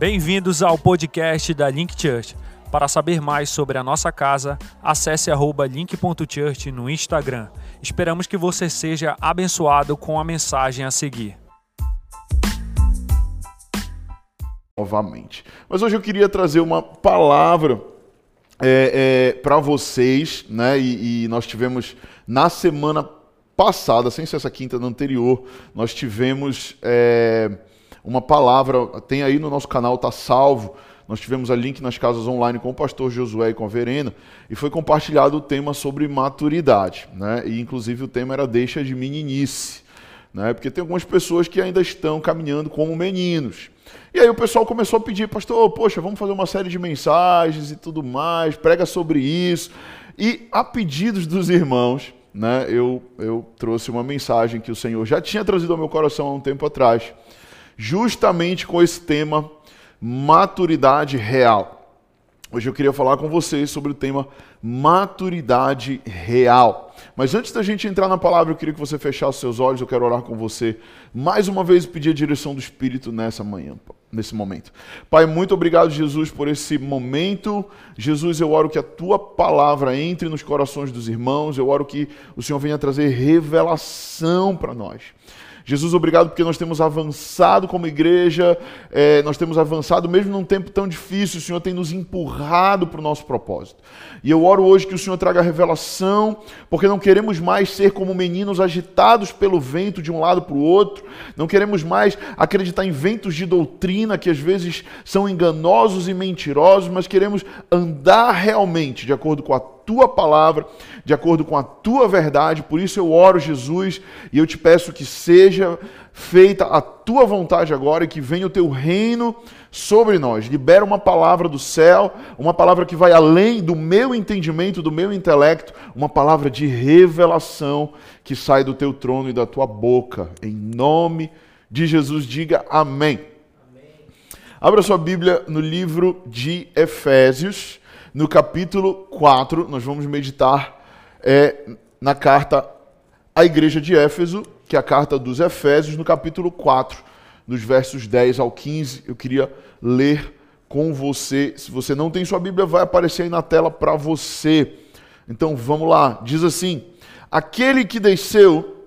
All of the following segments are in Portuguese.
Bem-vindos ao podcast da Link Church. Para saber mais sobre a nossa casa, acesse link.church no Instagram. Esperamos que você seja abençoado com a mensagem a seguir. Novamente. Mas hoje eu queria trazer uma palavra é, é, para vocês, né? E, e nós tivemos na semana passada, sem ser essa quinta na anterior, nós tivemos. É, uma palavra, tem aí no nosso canal, está salvo. Nós tivemos a link nas casas online com o pastor Josué e com a Verena, e foi compartilhado o tema sobre maturidade. Né? E inclusive o tema era deixa de meninice. Né? Porque tem algumas pessoas que ainda estão caminhando como meninos. E aí o pessoal começou a pedir, pastor, poxa, vamos fazer uma série de mensagens e tudo mais, prega sobre isso. E a pedidos dos irmãos, né, eu, eu trouxe uma mensagem que o Senhor já tinha trazido ao meu coração há um tempo atrás justamente com esse tema maturidade real. Hoje eu queria falar com vocês sobre o tema maturidade real. Mas antes da gente entrar na palavra, eu queria que você fechasse seus olhos, eu quero orar com você mais uma vez pedir a direção do Espírito nessa manhã, nesse momento. Pai, muito obrigado, Jesus, por esse momento. Jesus, eu oro que a tua palavra entre nos corações dos irmãos, eu oro que o Senhor venha trazer revelação para nós. Jesus, obrigado porque nós temos avançado como igreja, é, nós temos avançado mesmo num tempo tão difícil, o Senhor tem nos empurrado para o nosso propósito. E eu oro hoje que o Senhor traga revelação, porque não queremos mais ser como meninos agitados pelo vento de um lado para o outro, não queremos mais acreditar em ventos de doutrina que às vezes são enganosos e mentirosos, mas queremos andar realmente de acordo com a tua palavra, de acordo com a tua verdade. Por isso eu oro, Jesus, e eu te peço que seja feita a tua vontade agora e que venha o teu reino sobre nós. Libera uma palavra do céu, uma palavra que vai além do meu entendimento, do meu intelecto, uma palavra de revelação que sai do teu trono e da tua boca. Em nome de Jesus, diga amém. Abra sua Bíblia no livro de Efésios no capítulo 4, nós vamos meditar é, na carta à igreja de Éfeso, que é a carta dos Efésios, no capítulo 4, dos versos 10 ao 15. Eu queria ler com você. Se você não tem sua Bíblia, vai aparecer aí na tela para você. Então vamos lá. Diz assim: Aquele que desceu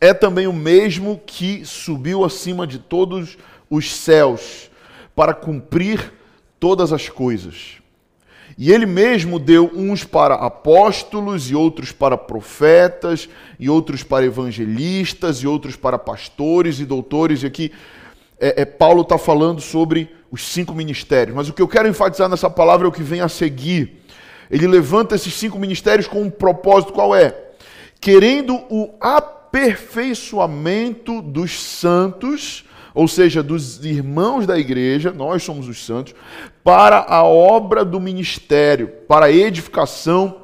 é também o mesmo que subiu acima de todos os céus para cumprir todas as coisas. E ele mesmo deu uns para apóstolos, e outros para profetas, e outros para evangelistas, e outros para pastores e doutores. E aqui é, é Paulo está falando sobre os cinco ministérios. Mas o que eu quero enfatizar nessa palavra é o que vem a seguir. Ele levanta esses cinco ministérios com um propósito: qual é? Querendo o aperfeiçoamento dos santos ou seja, dos irmãos da igreja, nós somos os santos, para a obra do ministério, para a edificação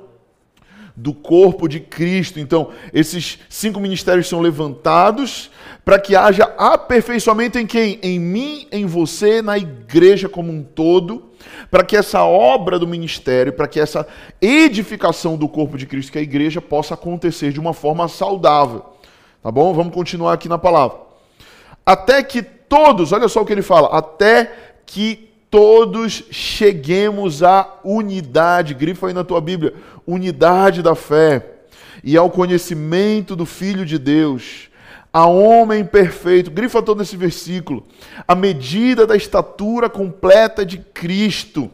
do corpo de Cristo. Então, esses cinco ministérios são levantados para que haja aperfeiçoamento em quem? Em mim, em você, na igreja como um todo, para que essa obra do ministério, para que essa edificação do corpo de Cristo, que é a igreja, possa acontecer de uma forma saudável. Tá bom? Vamos continuar aqui na palavra até que todos, olha só o que ele fala, até que todos cheguemos à unidade, grifa aí na tua Bíblia, unidade da fé e ao conhecimento do Filho de Deus, a homem perfeito, grifa todo esse versículo, a medida da estatura completa de Cristo,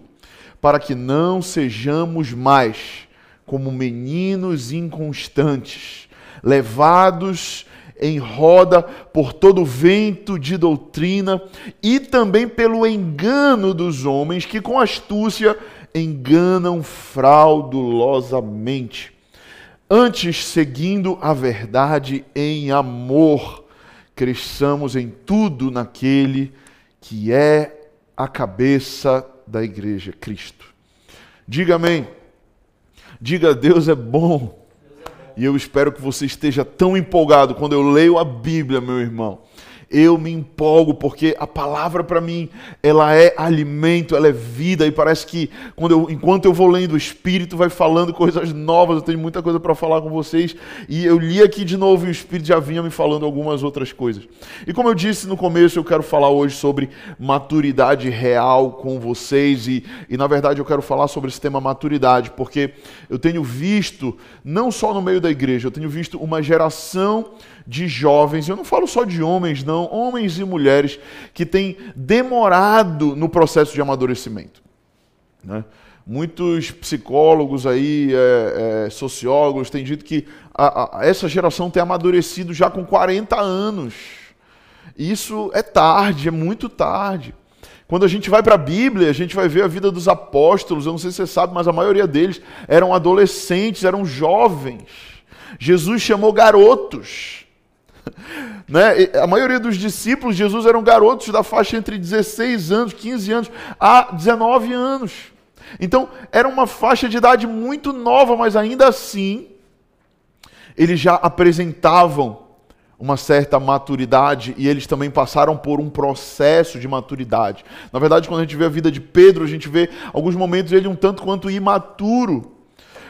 para que não sejamos mais como meninos inconstantes, levados em roda por todo vento de doutrina e também pelo engano dos homens que com astúcia enganam fraudulosamente. Antes, seguindo a verdade em amor, cresçamos em tudo naquele que é a cabeça da igreja, Cristo. Diga amém. Diga Deus é bom e eu espero que você esteja tão empolgado quando eu leio a Bíblia, meu irmão. Eu me empolgo porque a palavra para mim, ela é alimento, ela é vida e parece que quando eu, enquanto eu vou lendo o Espírito vai falando coisas novas, eu tenho muita coisa para falar com vocês e eu li aqui de novo e o Espírito já vinha me falando algumas outras coisas. E como eu disse no começo, eu quero falar hoje sobre maturidade real com vocês e, e na verdade eu quero falar sobre esse tema maturidade porque eu tenho visto, não só no meio da igreja, eu tenho visto uma geração de jovens, eu não falo só de homens, não, homens e mulheres que têm demorado no processo de amadurecimento. Né? Muitos psicólogos aí, é, é, sociólogos, têm dito que a, a, essa geração tem amadurecido já com 40 anos. Isso é tarde, é muito tarde. Quando a gente vai para a Bíblia, a gente vai ver a vida dos apóstolos. Eu não sei se você sabe, mas a maioria deles eram adolescentes, eram jovens. Jesus chamou garotos. Né? A maioria dos discípulos de Jesus eram garotos da faixa entre 16 anos, 15 anos a 19 anos. Então, era uma faixa de idade muito nova, mas ainda assim, eles já apresentavam uma certa maturidade e eles também passaram por um processo de maturidade. Na verdade, quando a gente vê a vida de Pedro, a gente vê alguns momentos ele um tanto quanto imaturo.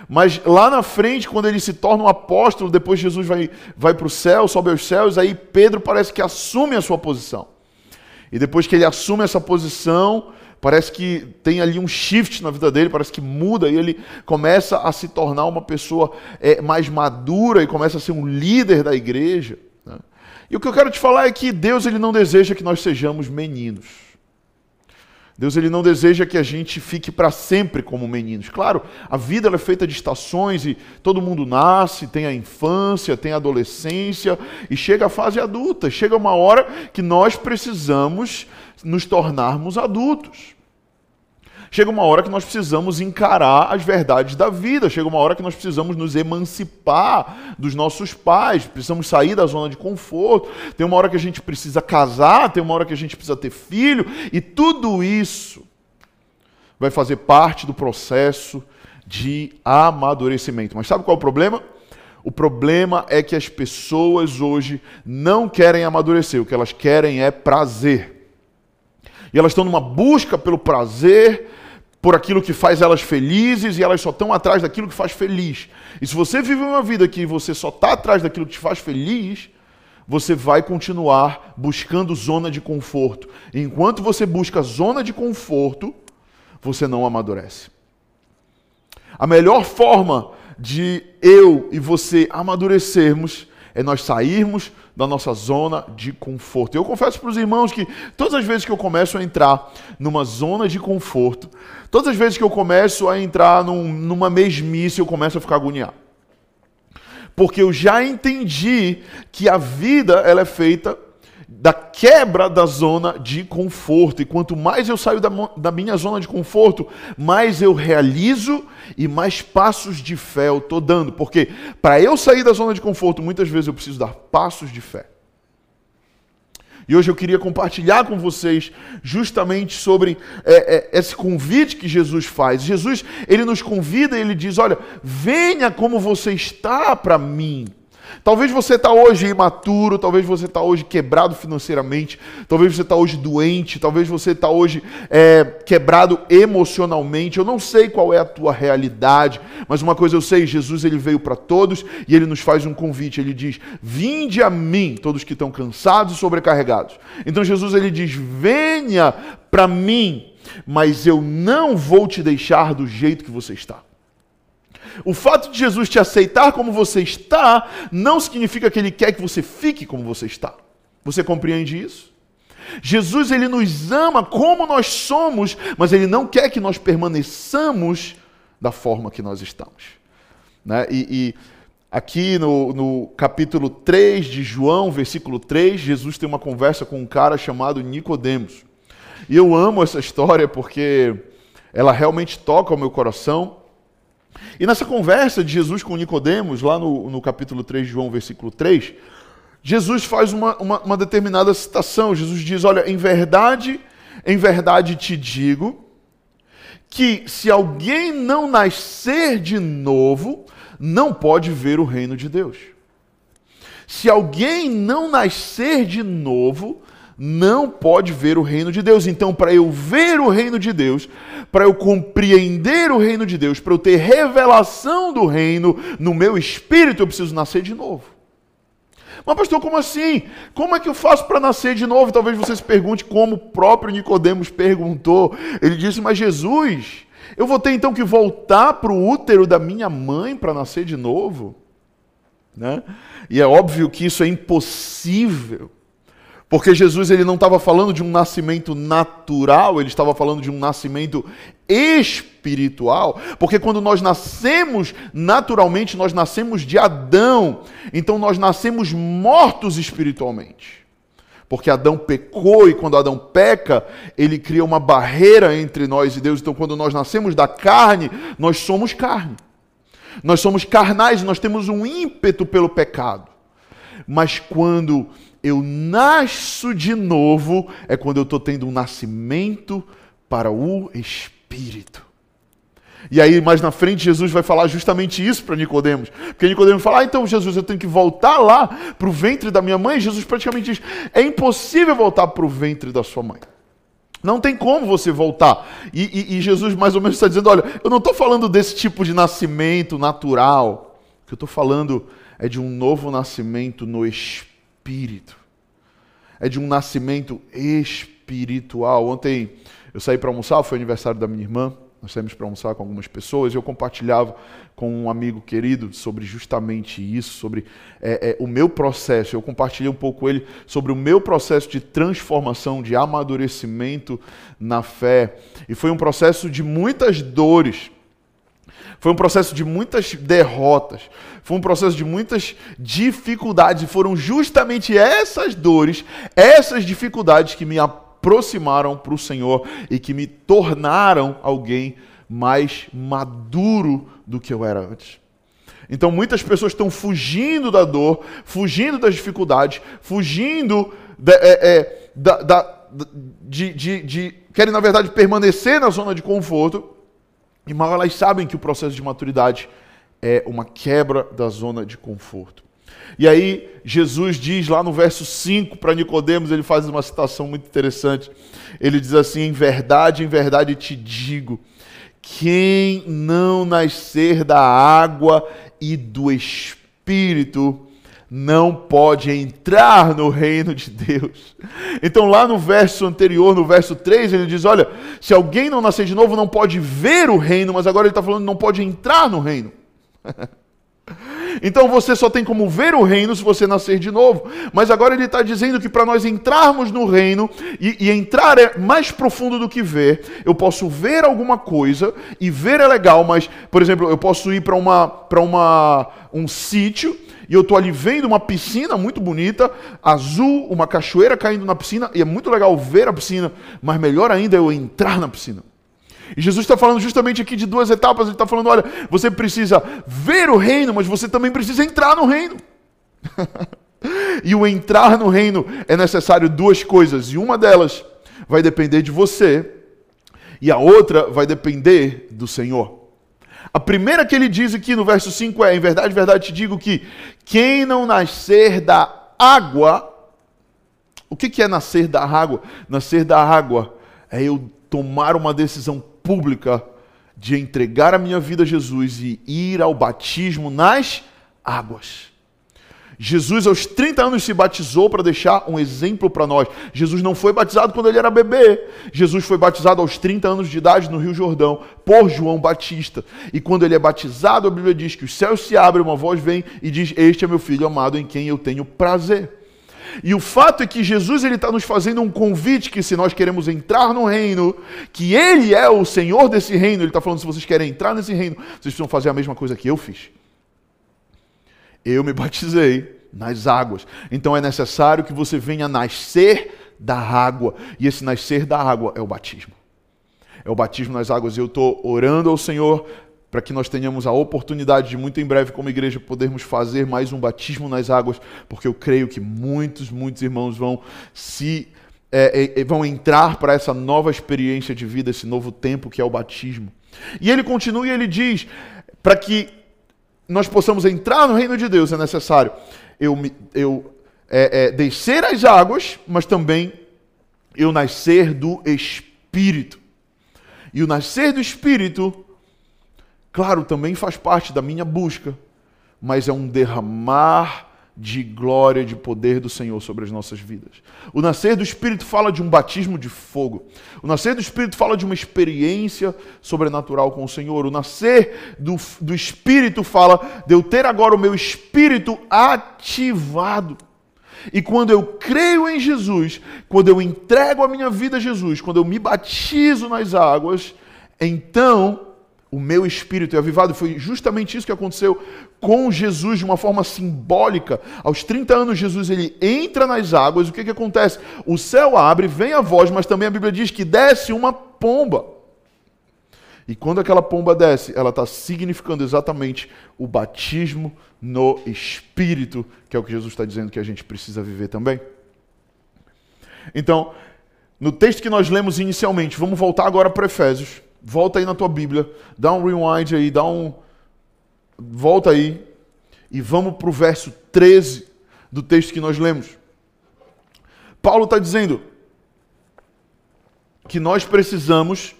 Mas lá na frente, quando ele se torna um apóstolo, depois Jesus vai, vai para o céu, sobe aos céus, aí Pedro parece que assume a sua posição. E depois que ele assume essa posição, parece que tem ali um shift na vida dele, parece que muda e ele começa a se tornar uma pessoa é, mais madura e começa a ser um líder da igreja. Né? E o que eu quero te falar é que Deus ele não deseja que nós sejamos meninos. Deus ele não deseja que a gente fique para sempre como meninos. Claro, a vida é feita de estações e todo mundo nasce, tem a infância, tem a adolescência e chega a fase adulta. Chega uma hora que nós precisamos nos tornarmos adultos. Chega uma hora que nós precisamos encarar as verdades da vida, chega uma hora que nós precisamos nos emancipar dos nossos pais, precisamos sair da zona de conforto. Tem uma hora que a gente precisa casar, tem uma hora que a gente precisa ter filho, e tudo isso vai fazer parte do processo de amadurecimento. Mas sabe qual é o problema? O problema é que as pessoas hoje não querem amadurecer, o que elas querem é prazer. E elas estão numa busca pelo prazer por aquilo que faz elas felizes e elas só estão atrás daquilo que faz feliz. E se você vive uma vida que você só está atrás daquilo que te faz feliz, você vai continuar buscando zona de conforto. E enquanto você busca zona de conforto, você não amadurece. A melhor forma de eu e você amadurecermos é nós sairmos da nossa zona de conforto. Eu confesso para os irmãos que todas as vezes que eu começo a entrar numa zona de conforto, todas as vezes que eu começo a entrar num, numa mesmice, eu começo a ficar agoniado. Porque eu já entendi que a vida ela é feita da quebra da zona de conforto. E quanto mais eu saio da, da, minha zona de conforto, mais eu realizo e mais passos de fé eu estou dando. Porque para eu sair da zona de conforto, muitas vezes eu preciso dar passos de fé. E hoje eu queria compartilhar com vocês justamente sobre é, é, esse convite que Jesus faz. Jesus, ele nos convida e ele diz: Olha, venha como você está para mim. Talvez você está hoje imaturo, talvez você está hoje quebrado financeiramente, talvez você está hoje doente, talvez você está hoje é, quebrado emocionalmente. Eu não sei qual é a tua realidade, mas uma coisa eu sei: Jesus ele veio para todos e ele nos faz um convite. Ele diz: Vinde a mim, todos que estão cansados e sobrecarregados. Então Jesus ele diz: Venha para mim, mas eu não vou te deixar do jeito que você está. O fato de Jesus te aceitar como você está não significa que ele quer que você fique como você está. Você compreende isso? Jesus ele nos ama como nós somos, mas ele não quer que nós permaneçamos da forma que nós estamos. Né? E, e aqui no, no, capítulo 3 de João, versículo 3, Jesus tem uma conversa com um cara chamado Nicodemos. E eu amo essa história porque ela realmente toca o meu coração. E nessa conversa de Jesus com Nicodemos, lá no, no capítulo 3 de João, versículo 3, Jesus faz uma, uma, uma determinada citação. Jesus diz: Olha, em verdade, em verdade te digo, que se alguém não nascer de novo, não pode ver o reino de Deus. Se alguém não nascer de novo, não pode ver o reino de Deus. Então, para eu ver o reino de Deus, para eu compreender o reino de Deus, para eu ter revelação do reino no meu espírito, eu preciso nascer de novo. Mas, pastor, como assim? Como é que eu faço para nascer de novo? Talvez você se pergunte como o próprio Nicodemos perguntou. Ele disse: Mas Jesus, eu vou ter então que voltar para o útero da minha mãe para nascer de novo? Né? E é óbvio que isso é impossível. Porque Jesus ele não estava falando de um nascimento natural, ele estava falando de um nascimento espiritual. Porque quando nós nascemos naturalmente, nós nascemos de Adão. Então nós nascemos mortos espiritualmente. Porque Adão pecou e quando Adão peca, ele cria uma barreira entre nós e Deus. Então quando nós nascemos da carne, nós somos carne. Nós somos carnais, nós temos um ímpeto pelo pecado. Mas quando eu nasço de novo, é quando eu estou tendo um nascimento para o Espírito. E aí, mais na frente, Jesus vai falar justamente isso para Nicodemos. Porque Nicodemos fala, ah, então Jesus, eu tenho que voltar lá para o ventre da minha mãe. Jesus praticamente diz, é impossível voltar para o ventre da sua mãe. Não tem como você voltar. E, e, e Jesus mais ou menos está dizendo, olha, eu não estou falando desse tipo de nascimento natural. O que eu estou falando é de um novo nascimento no Espírito espírito. É de um nascimento espiritual. Ontem eu saí para almoçar, foi aniversário da minha irmã. Nós saímos para almoçar com algumas pessoas eu compartilhava com um amigo querido sobre justamente isso, sobre é, é, o meu processo. Eu compartilhei um pouco com ele sobre o meu processo de transformação, de amadurecimento na fé. E foi um processo de muitas dores. Foi um processo de muitas derrotas, foi um processo de muitas dificuldades, e foram justamente essas dores, essas dificuldades que me aproximaram para o Senhor e que me tornaram alguém mais maduro do que eu era antes. Então muitas pessoas estão fugindo da dor, fugindo das dificuldades, fugindo da, é, é, da, da, de, de, de, querem na verdade permanecer na zona de conforto e mal elas sabem que o processo de maturidade é uma quebra da zona de conforto. E aí Jesus diz lá no verso 5 para Nicodemos, ele faz uma citação muito interessante. Ele diz assim: "Em verdade, em verdade te digo, quem não nascer da água e do espírito não pode entrar no reino de Deus. Então, lá no verso anterior, no verso 3, ele diz: Olha, se alguém não nascer de novo, não pode ver o reino, mas agora ele está falando não pode entrar no reino. Então você só tem como ver o reino se você nascer de novo. Mas agora ele está dizendo que para nós entrarmos no reino, e, e, entrar é mais profundo do que ver, eu posso ver alguma coisa, e ver é legal, mas, por exemplo, eu posso ir para uma, uma, um sítio e eu estou ali vendo uma piscina muito bonita, azul, uma cachoeira caindo na piscina, e é muito legal ver a piscina, mas melhor ainda é eu entrar na piscina. E Jesus está falando justamente aqui de duas etapas. Ele está falando: olha, você precisa ver o reino, mas você também precisa entrar no reino. e o entrar no reino é necessário duas coisas, e uma delas vai depender de você, e a outra vai depender do Senhor. A primeira que ele diz aqui no verso 5 é: Em verdade, verdade te digo que quem não nascer da água. O que é nascer da água? Nascer da água é eu tomar uma decisão pública de entregar a minha vida a Jesus e ir ao batismo nas águas. Jesus, aos 30 anos, se batizou para deixar um exemplo para nós. Jesus não foi batizado quando ele era bebê. Jesus foi batizado aos 30 anos de idade no Rio Jordão por João Batista. E quando ele é batizado, a Bíblia diz que os céus se abrem, uma voz vem e diz: Este é meu filho amado em quem eu tenho prazer. E o fato é que Jesus ele está nos fazendo um convite que se nós queremos entrar no reino, que Ele é o Senhor desse reino, Ele está falando se vocês querem entrar nesse reino, vocês precisam fazer a mesma coisa que eu fiz eu me batizei nas águas. Então é necessário que você venha nascer da água. E esse nascer da água é o batismo. É o batismo nas águas. Eu estou orando ao Senhor para que nós tenhamos a oportunidade de, muito em breve, como igreja, podermos fazer mais um batismo nas águas, porque eu creio que muitos, muitos irmãos vão se. É, é, vão entrar para essa nova experiência de vida, esse novo tempo que é o batismo. E ele continua e ele diz: para que nós possamos entrar no reino de Deus, é necessário eu, eu é, é, descer as águas, mas também eu nascer do Espírito. E o nascer do Espírito, claro, também faz parte da minha busca, mas é um derramar de glória, de poder do Senhor sobre as nossas vidas. O nascer do Espírito fala de um batismo de fogo. O nascer do Espírito fala de uma experiência sobrenatural com o Senhor. O nascer do, do Espírito fala de eu ter agora o meu espírito ativado. E quando eu creio em Jesus, quando eu entrego a minha vida a Jesus, quando eu me batizo nas águas, então o meu espírito é avivado. Foi justamente isso que aconteceu com Jesus de uma forma simbólica. Aos 30 anos, Jesus ele entra nas águas. O que, que acontece? O céu abre, vem a voz, mas também a Bíblia diz que desce uma pomba. E quando aquela pomba desce, ela está significando exatamente o batismo no Espírito, que é o que Jesus está dizendo que a gente precisa viver também. Então, no texto que nós lemos inicialmente, vamos voltar agora para Efésios. Volta aí na tua Bíblia, dá um rewind aí, dá um. Volta aí e vamos para o verso 13 do texto que nós lemos. Paulo está dizendo que nós precisamos,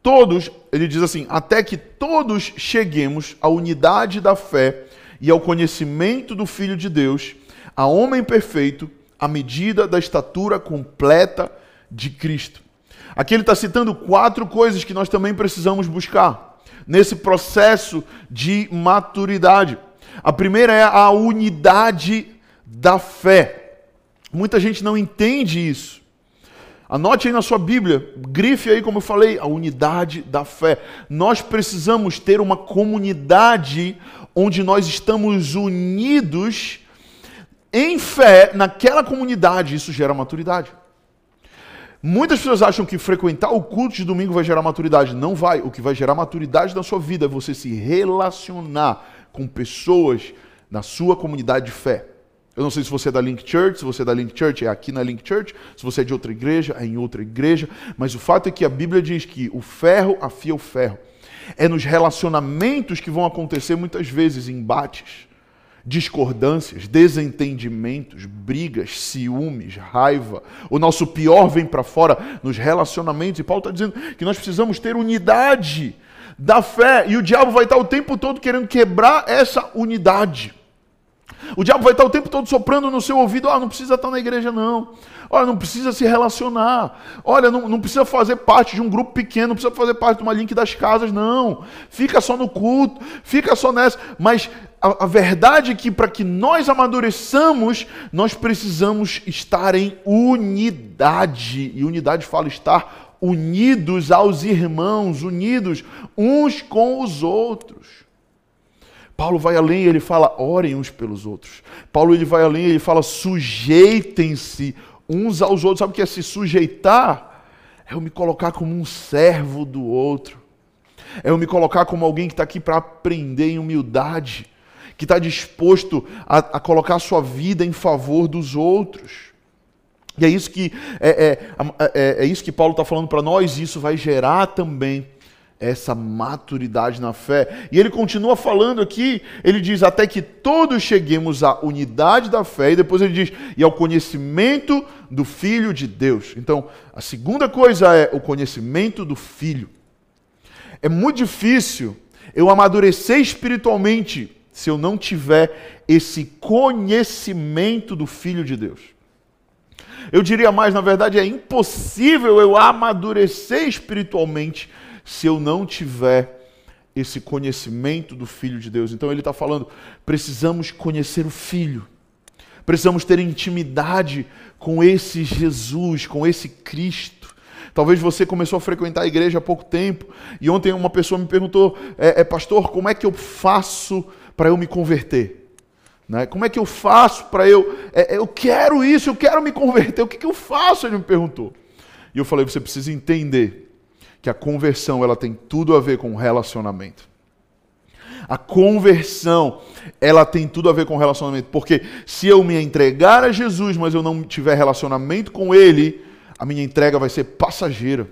todos, ele diz assim, até que todos cheguemos à unidade da fé e ao conhecimento do Filho de Deus, a homem perfeito, à medida da estatura completa de Cristo. Aqui ele está citando quatro coisas que nós também precisamos buscar nesse processo de maturidade. A primeira é a unidade da fé. Muita gente não entende isso. Anote aí na sua Bíblia, grife aí, como eu falei, a unidade da fé. Nós precisamos ter uma comunidade onde nós estamos unidos em fé naquela comunidade. Isso gera maturidade. Muitas pessoas acham que frequentar o culto de domingo vai gerar maturidade. Não vai. O que vai gerar maturidade na sua vida é você se relacionar com pessoas na sua comunidade de fé. Eu não sei se você é da Link Church, se você é da Link Church, é aqui na Link Church, se você é de outra igreja, é em outra igreja, mas o fato é que a Bíblia diz que o ferro afia o ferro. É nos relacionamentos que vão acontecer muitas vezes embates discordâncias, desentendimentos, brigas, ciúmes, raiva. O nosso pior vem para fora nos relacionamentos. E Paulo está dizendo que nós precisamos ter unidade da fé. E o diabo vai estar o tempo todo querendo quebrar essa unidade. O diabo vai estar o tempo todo soprando no seu ouvido: ah, não precisa estar na igreja, não. Olha, não precisa se relacionar. Olha, não, não precisa fazer parte de um grupo pequeno, não precisa fazer parte de uma link das casas, não. Fica só no culto, fica só nessa. Mas a, a verdade é que para que nós amadureçamos, nós precisamos estar em unidade. E unidade fala estar unidos aos irmãos, unidos uns com os outros. Paulo vai além, ele fala, orem uns pelos outros. Paulo ele vai além, ele fala, sujeitem-se uns aos outros. Sabe o que é se sujeitar? É eu me colocar como um servo do outro. É eu me colocar como alguém que está aqui para aprender em humildade, que está disposto a, a, colocar a sua vida em favor dos outros. E é isso que, é, é, é, é isso que Paulo está falando para nós, e isso vai gerar também essa maturidade na fé. E ele continua falando aqui, ele diz: até que todos cheguemos à unidade da fé, e depois ele diz: e ao conhecimento do Filho de Deus. Então, a segunda coisa é o conhecimento do Filho. É muito difícil eu amadurecer espiritualmente se eu não tiver esse conhecimento do Filho de Deus. Eu diria mais, na verdade, é impossível eu amadurecer espiritualmente se eu não tiver esse conhecimento do Filho de Deus. Então ele está falando: precisamos conhecer o Filho, precisamos ter intimidade com esse Jesus, com esse Cristo. Talvez você começou a frequentar a igreja há pouco tempo e ontem uma pessoa me perguntou: é, é pastor, como é que eu faço para eu me converter? Né? Como é que eu faço para eu. É, eu quero isso, eu quero me converter, o que, que eu faço? Ele me perguntou. E eu falei: você precisa entender que a conversão ela tem tudo a ver com relacionamento. A conversão, ela tem tudo a ver com relacionamento, porque se eu me entregar a Jesus, mas eu não tiver relacionamento com ele, a minha entrega vai ser passageira.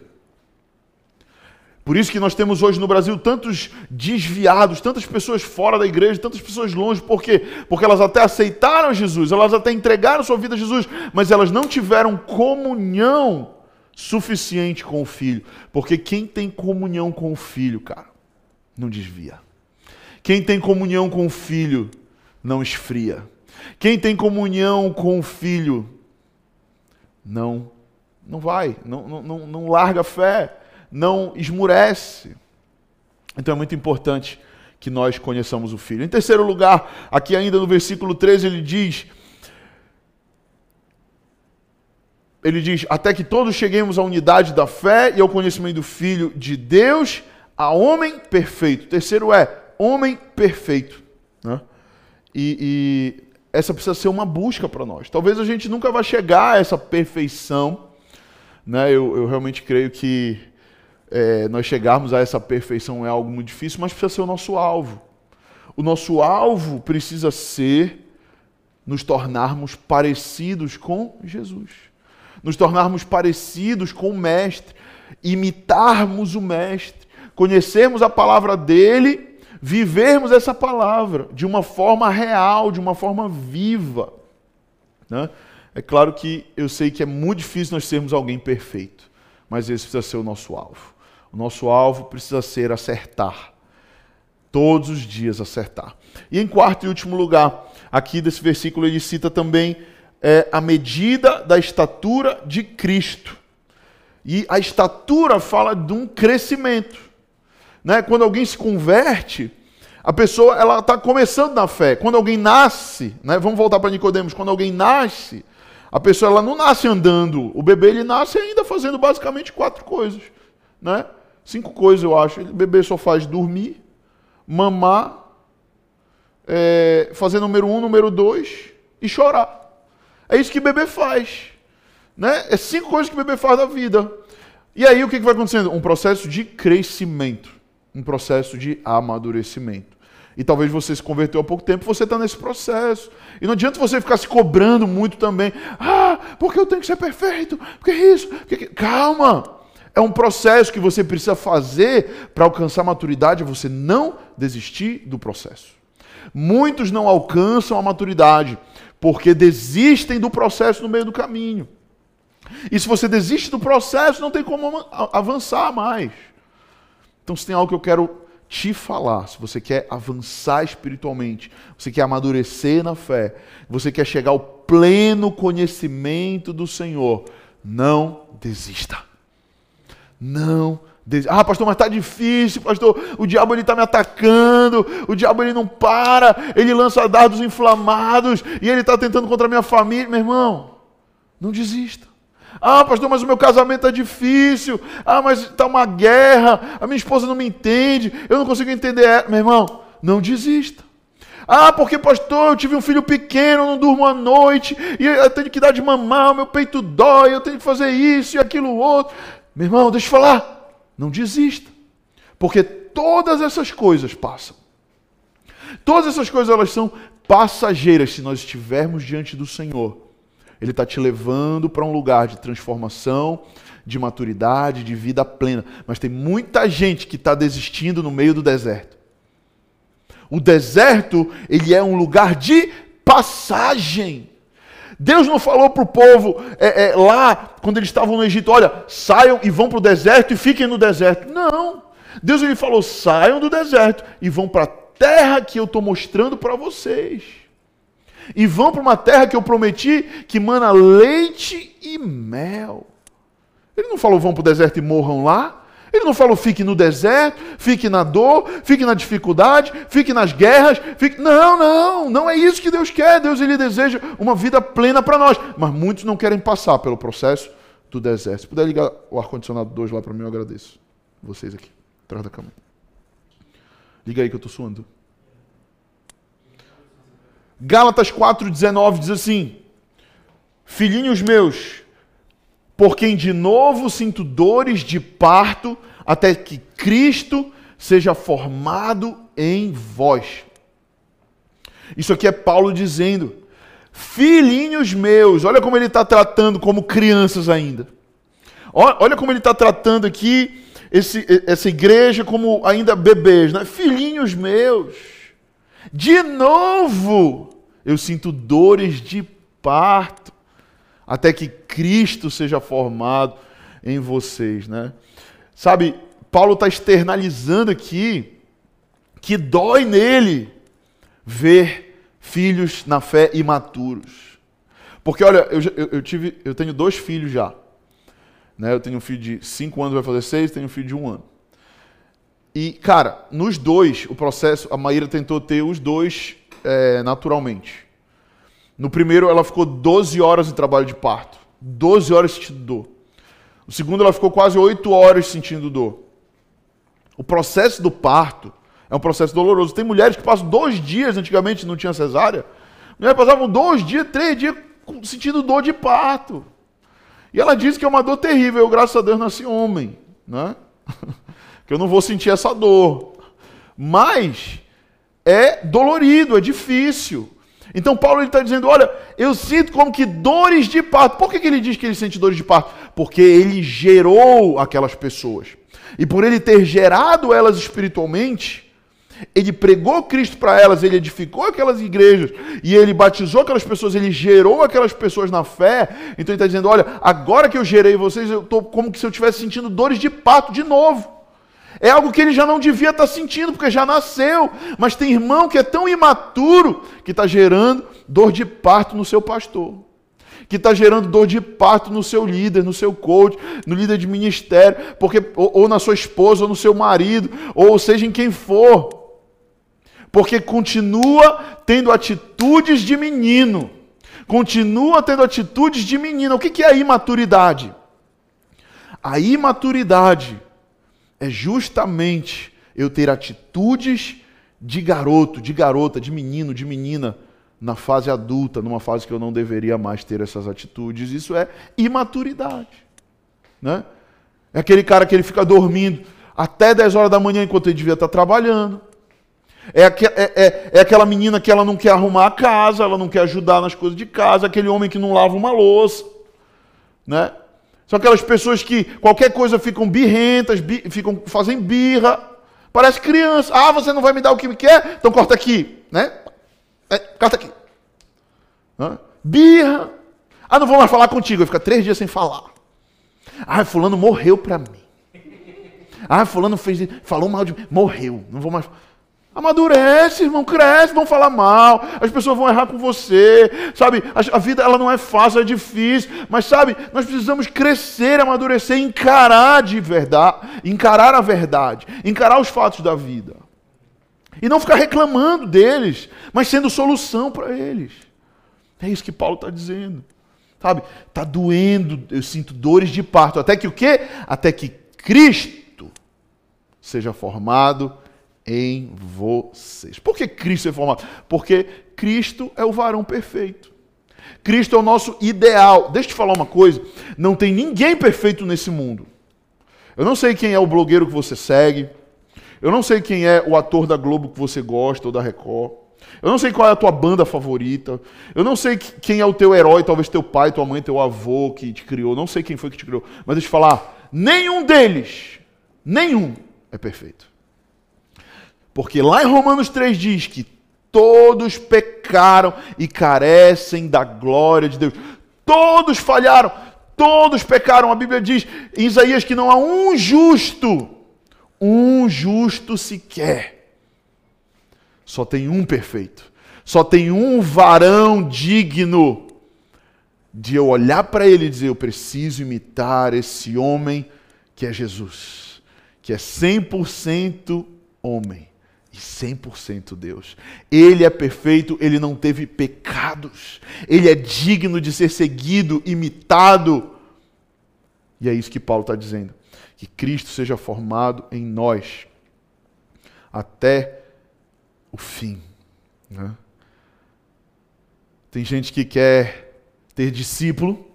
Por isso que nós temos hoje no Brasil tantos desviados, tantas pessoas fora da igreja, tantas pessoas longe. Por quê? Porque elas até aceitaram Jesus, elas até entregaram sua vida a Jesus, mas elas não tiveram comunhão suficiente com o filho. Porque quem tem comunhão com o filho, cara, não desvia. Quem tem comunhão com o filho não esfria. Quem tem comunhão com o filho não não vai, não, não, não larga a fé não esmurece. Então é muito importante que nós conheçamos o Filho. Em terceiro lugar, aqui ainda no versículo 13, ele diz: ele diz, até que todos cheguemos à unidade da fé e ao conhecimento do Filho de Deus, a homem perfeito. Terceiro é homem perfeito. Né? E, e essa precisa ser uma busca para nós. Talvez a gente nunca vá chegar a essa perfeição. Né? Eu, eu realmente creio que é, nós chegarmos a essa perfeição é algo muito difícil, mas precisa ser o nosso alvo. O nosso alvo precisa ser nos tornarmos parecidos com Jesus, nos tornarmos parecidos com o Mestre, imitarmos o Mestre, conhecermos a palavra dele, vivermos essa palavra de uma forma real, de uma forma viva. Né? É claro que eu sei que é muito difícil nós sermos alguém perfeito, mas esse precisa ser o nosso alvo. O nosso alvo precisa ser acertar. Todos os dias acertar. E em quarto e último lugar, aqui desse versículo ele cita também é, a medida da estatura de Cristo. E a estatura fala de um crescimento. Né? Quando alguém se converte, a pessoa ela está começando na fé. Quando alguém nasce, né? vamos voltar para Nicodemos, quando alguém nasce, a pessoa ela não nasce andando. O bebê ele nasce ainda fazendo basicamente quatro coisas, né? Cinco coisas, eu acho. Bebê só faz dormir, mamar, é, fazer número um, número dois e chorar. É isso que bebê faz. Né? É cinco coisas que bebê faz da vida. E aí o que vai acontecendo? Um processo de crescimento, um processo de amadurecimento. E talvez você se converteu há pouco tempo, você está nesse processo. E não adianta você ficar se cobrando muito também. Ah, porque eu tenho que ser perfeito? Porque isso? Porque... Calma! É um processo que você precisa fazer para alcançar maturidade, você não desistir do processo. Muitos não alcançam a maturidade porque desistem do processo no meio do caminho. E se você desiste do processo, não tem como avançar mais. Então, se tem algo que eu quero te falar, se você quer avançar espiritualmente, você quer amadurecer na fé, você quer chegar ao pleno conhecimento do Senhor, não desista. Não ah, pastor, mas está difícil, pastor. O diabo ele está me atacando. O diabo ele não para. Ele lança dardos inflamados e ele está tentando contra a minha família, meu irmão. Não desista. Ah, pastor, mas o meu casamento está difícil. Ah, mas está uma guerra. A minha esposa não me entende. Eu não consigo entender ela. Meu irmão, não desista. Ah, porque, pastor, eu tive um filho pequeno, não durmo à noite, e eu tenho que dar de mamar, o meu peito dói, eu tenho que fazer isso e aquilo outro. Meu irmão, deixa eu falar. Não desista. Porque todas essas coisas passam. Todas essas coisas elas são passageiras se nós estivermos diante do Senhor. Ele está te levando para um lugar de transformação, de maturidade, de vida plena. Mas tem muita gente que está desistindo no meio do deserto. O deserto, ele é um lugar de passagem. Deus não falou para o povo é, é, lá, quando eles estavam no Egito, olha, saiam e vão para o deserto e fiquem no deserto. Não. Deus ele falou, saiam do deserto e vão para a terra que eu estou mostrando para vocês. E vão para uma terra que eu prometi que mana leite e mel. Ele não falou, vão para o deserto e morram lá. Ele não falou fique no deserto, fique na dor, fique na dificuldade, fique nas guerras, fique... Não, não, não é isso que Deus quer. Deus ele deseja uma vida plena para nós. Mas muitos não querem passar pelo processo do deserto. Se puder ligar o ar-condicionado 2 lá para mim, eu agradeço. Vocês aqui, atrás da cama. Liga aí que eu estou suando. Gálatas 4,19 diz assim: Filhinhos meus, por quem de novo sinto dores de parto, até que Cristo seja formado em vós. Isso aqui é Paulo dizendo, filhinhos meus, olha como ele está tratando como crianças ainda. Olha como ele está tratando aqui esse, essa igreja como ainda bebês, né? filhinhos meus. De novo, eu sinto dores de parto, até que Cristo seja formado em vocês, né? Sabe, Paulo está externalizando aqui que dói nele ver filhos na fé imaturos. Porque, olha, eu, eu, tive, eu tenho dois filhos já. Né? Eu tenho um filho de cinco anos, vai fazer seis, tenho um filho de um ano. E, cara, nos dois, o processo, a Maíra tentou ter os dois é, naturalmente. No primeiro, ela ficou 12 horas de trabalho de parto. 12 horas sentindo dor. No segundo, ela ficou quase 8 horas sentindo dor. O processo do parto é um processo doloroso. Tem mulheres que passam dois dias, antigamente não tinha cesárea. Mulheres passavam dois dias, três dias sentindo dor de parto. E ela diz que é uma dor terrível. Eu, graças a Deus, nasci homem. Né? que eu não vou sentir essa dor. Mas é dolorido, é difícil. Então Paulo está dizendo: olha, eu sinto como que dores de parto. Por que, que ele diz que ele sente dores de parto? Porque ele gerou aquelas pessoas. E por ele ter gerado elas espiritualmente, ele pregou Cristo para elas, ele edificou aquelas igrejas e ele batizou aquelas pessoas, ele gerou aquelas pessoas na fé. Então ele está dizendo: olha, agora que eu gerei vocês, eu estou como que se eu estivesse sentindo dores de parto de novo. É algo que ele já não devia estar tá sentindo, porque já nasceu. Mas tem irmão que é tão imaturo que está gerando dor de parto no seu pastor. Que está gerando dor de parto no seu líder, no seu coach, no líder de ministério, porque, ou, ou na sua esposa, ou no seu marido, ou seja em quem for. Porque continua tendo atitudes de menino. Continua tendo atitudes de menino. O que é a imaturidade? A imaturidade é justamente eu ter atitudes de garoto, de garota, de menino, de menina na fase adulta, numa fase que eu não deveria mais ter essas atitudes. Isso é imaturidade. Né? É aquele cara que ele fica dormindo até 10 horas da manhã enquanto ele devia estar trabalhando. É, é, é, é, aquela menina que ela não quer arrumar a casa, ela não quer ajudar nas coisas de casa, aquele homem que não lava uma louça. Né? São aquelas pessoas que qualquer coisa ficam birrentas, bi, ficam fazem birra. Parece criança. Ah, você não vai me dar o que me quer? Então corta aqui, né? É, corta aqui. Hã? Birra. Ah, não vou mais falar contigo. Fica três dias sem falar. Ah, fulano morreu para mim. Ah, fulano fez, falou mal de mim. Morreu. Não vou mais. Amadurece, irmão, cresce, vão falar mal, as pessoas vão errar com você, sabe? A, a, vida ela não é fácil, é difícil, mas sabe, nós precisamos crescer, amadurecer, encarar de verdade, encarar a verdade, encarar os fatos da vida. E não ficar reclamando deles, mas sendo solução para eles. É isso que Paulo está dizendo. Sabe? Está doendo, eu sinto dores de parto. Até que o quê? Até que Cristo seja formado em vocês. Por que Cristo é formado? Porque Cristo é o varão perfeito. Cristo é o nosso ideal. Deixa eu te falar uma coisa: não tem ninguém perfeito nesse mundo. Eu não sei quem é o blogueiro que você segue. Eu não sei quem é o ator da Globo que você gosta ou da Record. Eu não sei qual é a tua banda favorita. Eu não sei quem é o teu herói, talvez teu pai, tua mãe, teu avô que te criou. Não sei quem foi que te criou. Mas deixa eu te falar: nenhum deles, nenhum é perfeito. Porque lá em Romanos 3 diz que todos pecaram e carecem da glória de Deus. Todos falharam, todos pecaram. A Bíblia diz em Isaías que não há um justo, um justo sequer. Só tem um perfeito. Só tem um varão digno de eu olhar para ele e dizer: Eu preciso imitar esse homem que é Jesus, que é 100% homem e 100% Deus. Ele é perfeito, ele não teve pecados. Ele é digno de ser seguido, imitado. E é isso que Paulo está dizendo. Que Cristo seja formado em nós até o fim. Né? Tem gente que quer ter discípulo,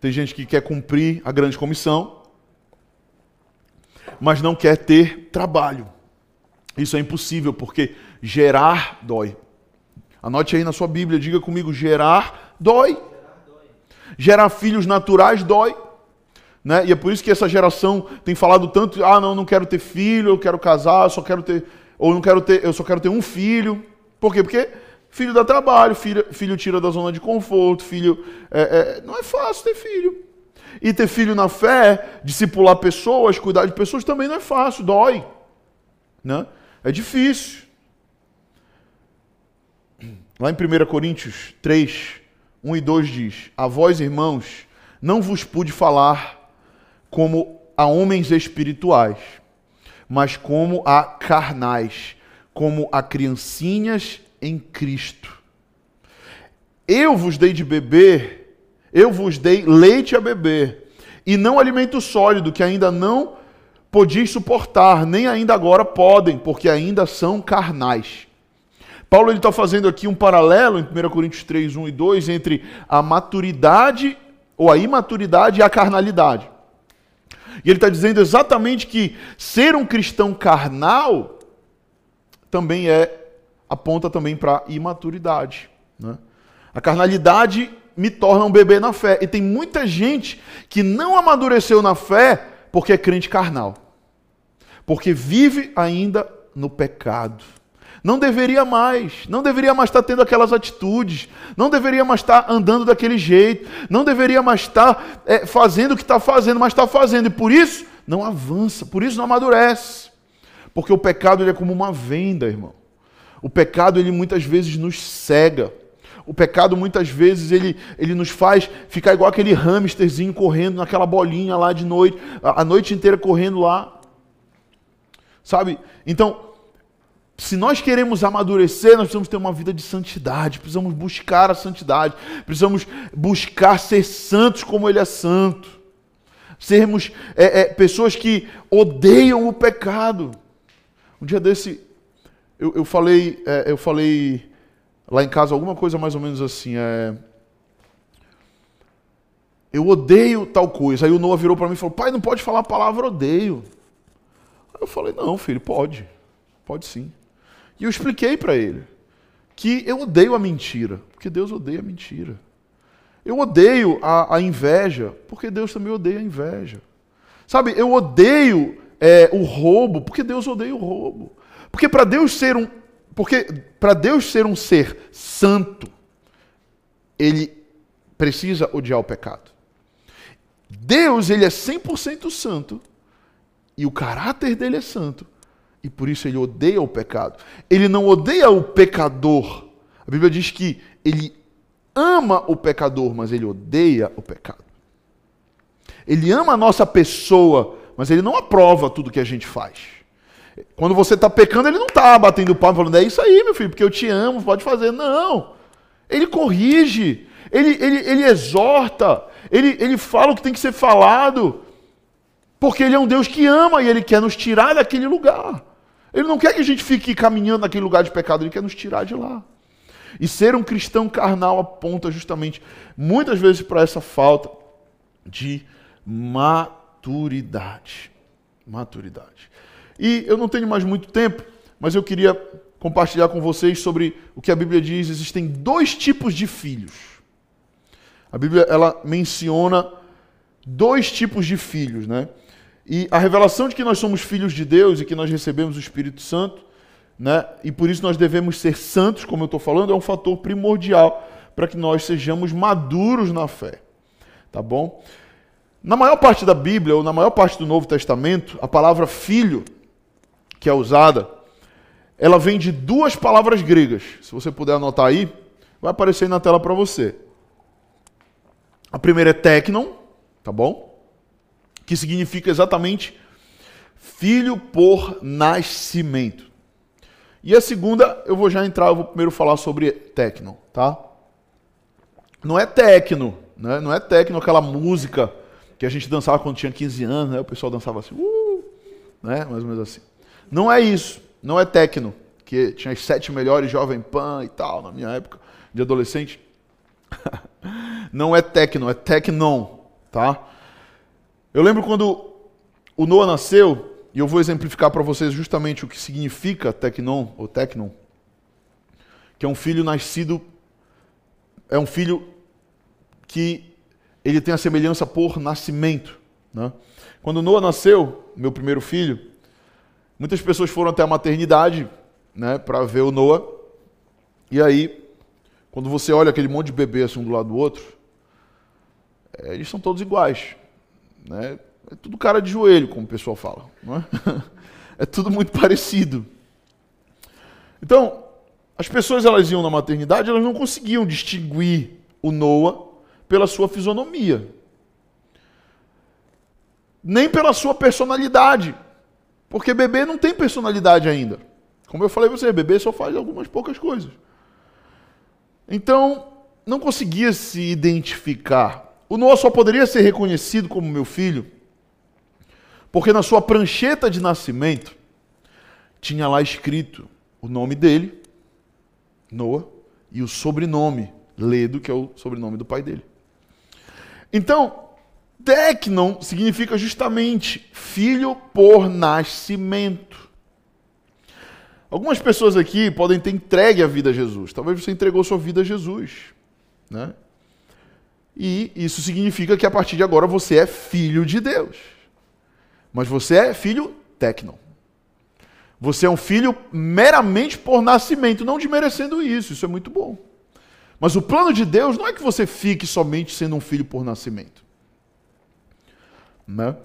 tem gente que quer cumprir a grande comissão, mas não quer ter trabalho. Isso é impossível, porque gerar dói. Anote aí na sua Bíblia, diga comigo: gerar dói. Gerar filhos naturais dói. Né? E é por isso que essa geração tem falado tanto, ah, não, não quero ter filho, eu quero casar, eu só quero ter, ou não quero ter, eu só quero ter um filho. Por quê? Porque filho dá trabalho, filho, filho tira da zona de conforto, filho. É, é, não é fácil ter filho. E ter filho na fé, discipular pessoas, cuidar de pessoas também não é fácil, dói. Né? É difícil. Lá em 1 Coríntios 3, 1 e 2 diz: A vós, irmãos, não vos pude falar como a homens espirituais, mas como a carnais, como a criancinhas em Cristo. Eu vos dei de beber, eu vos dei leite a beber, e não alimento sólido, que ainda não podiam suportar, nem ainda agora podem, porque ainda são carnais. Paulo está fazendo aqui um paralelo em 1 Coríntios 3, 1 e 2 entre a maturidade ou a imaturidade e a carnalidade. E ele está dizendo exatamente que ser um cristão carnal também é aponta também para a imaturidade. Né? A carnalidade me torna um bebê na fé. E tem muita gente que não amadureceu na fé porque é crente carnal. Porque vive ainda no pecado. Não deveria mais, não deveria mais estar tendo aquelas atitudes, não deveria mais estar andando daquele jeito, não deveria mais estar é, fazendo o que está fazendo, mas está fazendo, e por isso não avança, por isso não amadurece. Porque o pecado ele é como uma venda, irmão. O pecado ele muitas vezes nos cega. O pecado muitas vezes ele, ele nos faz ficar igual aquele hamsterzinho correndo naquela bolinha lá de noite, a noite inteira correndo lá. Sabe? Então, se nós queremos amadurecer, nós precisamos ter uma vida de santidade, precisamos buscar a santidade, precisamos buscar ser santos como Ele é santo, sermos é, é, pessoas que odeiam o pecado. Um dia desse, eu, eu falei, é, eu falei lá em casa alguma coisa mais ou menos assim, é, eu odeio tal coisa. Aí o Noah virou para mim e falou: Pai, não pode falar a palavra odeio. Eu falei: Não, filho, pode, pode sim. E eu expliquei para ele que eu odeio a mentira, porque Deus odeia a mentira. Eu odeio a, a inveja, porque Deus também odeia a inveja. Sabe, eu odeio é, o roubo, porque Deus odeia o roubo. Porque para Deus ser um, porque para Deus ser um ser santo, ele precisa odiar o pecado. Deus, ele é 100% santo e o caráter dele é santo e por isso ele odeia o pecado. Ele não odeia o pecador. A Bíblia diz que ele ama o pecador, mas ele odeia o pecado. Ele ama a nossa pessoa, mas ele não aprova tudo que a gente faz. Quando você está pecando, ele não está batendo palma falando, é isso aí, meu filho, porque eu te amo, pode fazer. Não. Ele corrige, ele, ele, ele exorta, ele, ele fala o que tem que ser falado, porque ele é um Deus que ama e ele quer nos tirar daquele lugar. Ele não quer que a gente fique caminhando naquele lugar de pecado, ele quer nos tirar de lá. E ser um cristão carnal aponta justamente, muitas vezes, para essa falta de maturidade. Maturidade. E eu não tenho mais muito tempo, mas eu queria compartilhar com vocês sobre o que a Bíblia diz. Existem dois tipos de filhos. A Bíblia ela menciona dois tipos de filhos, né? E a revelação de que nós somos filhos de Deus e que nós recebemos o Espírito Santo, né? e por isso nós devemos ser santos, como eu estou falando, é um fator primordial para que nós sejamos maduros na fé. Tá bom? Na maior parte da Bíblia, ou na maior parte do Novo Testamento, a palavra filho, que é usada, ela vem de duas palavras gregas. Se você puder anotar aí, vai aparecer aí na tela para você. A primeira é teknon, tá bom? Que significa exatamente filho por nascimento. E a segunda, eu vou já entrar, eu vou primeiro falar sobre tecno, tá? Não é tecno, né? não é tecno aquela música que a gente dançava quando tinha 15 anos, né? o pessoal dançava assim, uh, né? mais ou menos assim. Não é isso, não é tecno, que tinha as sete melhores Jovem Pan e tal, na minha época de adolescente. não é tecno, é tecnon, tá? Eu lembro quando o Noah nasceu, e eu vou exemplificar para vocês justamente o que significa Tecnon, ou Tecnon, que é um filho nascido, é um filho que ele tem a semelhança por nascimento. Né? Quando Noah nasceu, meu primeiro filho, muitas pessoas foram até a maternidade né, para ver o Noah. E aí, quando você olha aquele monte de bebê assim um do lado do outro, é, eles são todos iguais. Né? É tudo cara de joelho, como o pessoal fala. Não é? é tudo muito parecido. Então, as pessoas elas iam na maternidade, elas não conseguiam distinguir o Noah pela sua fisionomia. Nem pela sua personalidade. Porque bebê não tem personalidade ainda. Como eu falei para você, bebê só faz algumas poucas coisas. Então, não conseguia se identificar. O Noah só poderia ser reconhecido como meu filho porque na sua prancheta de nascimento tinha lá escrito o nome dele, Noah, e o sobrenome, Ledo, que é o sobrenome do pai dele. Então, Tecnon significa justamente filho por nascimento. Algumas pessoas aqui podem ter entregue a vida a Jesus. Talvez você entregou sua vida a Jesus. Né? E isso significa que a partir de agora você é filho de Deus. Mas você é filho tecno. Você é um filho meramente por nascimento, não desmerecendo isso, isso é muito bom. Mas o plano de Deus não é que você fique somente sendo um filho por nascimento. Né?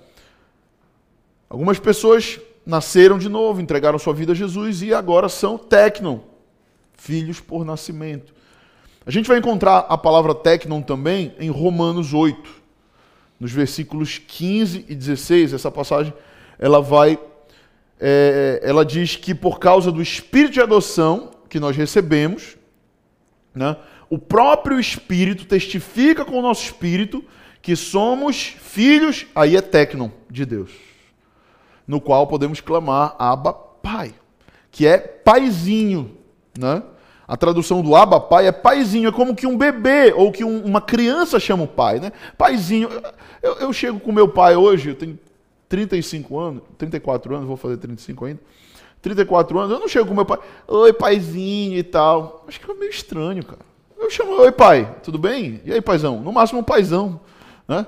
Algumas pessoas nasceram de novo, entregaram sua vida a Jesus e agora são tecnon, filhos por nascimento. A gente vai encontrar a palavra tecnon também em Romanos 8 nos versículos 15 e 16, essa passagem, ela vai, é, ela diz que por causa do espírito de adoção que nós recebemos, né, o próprio Espírito testifica com o nosso espírito que somos filhos, aí é tecnon, de Deus, no qual podemos clamar Abba Pai, que é paizinho, né? A tradução do Abba Pai é paizinho, é como que um bebê ou que um, uma criança chama o pai, né? Paizinho. Eu, eu chego com meu pai hoje, eu tenho 35 anos, 34 anos, vou fazer 35 ainda. 34 anos, eu não chego com meu pai, oi paizinho e tal. Acho que é meio estranho, cara. Eu chamo, oi pai, tudo bem? E aí, paizão? No máximo um paizão, né?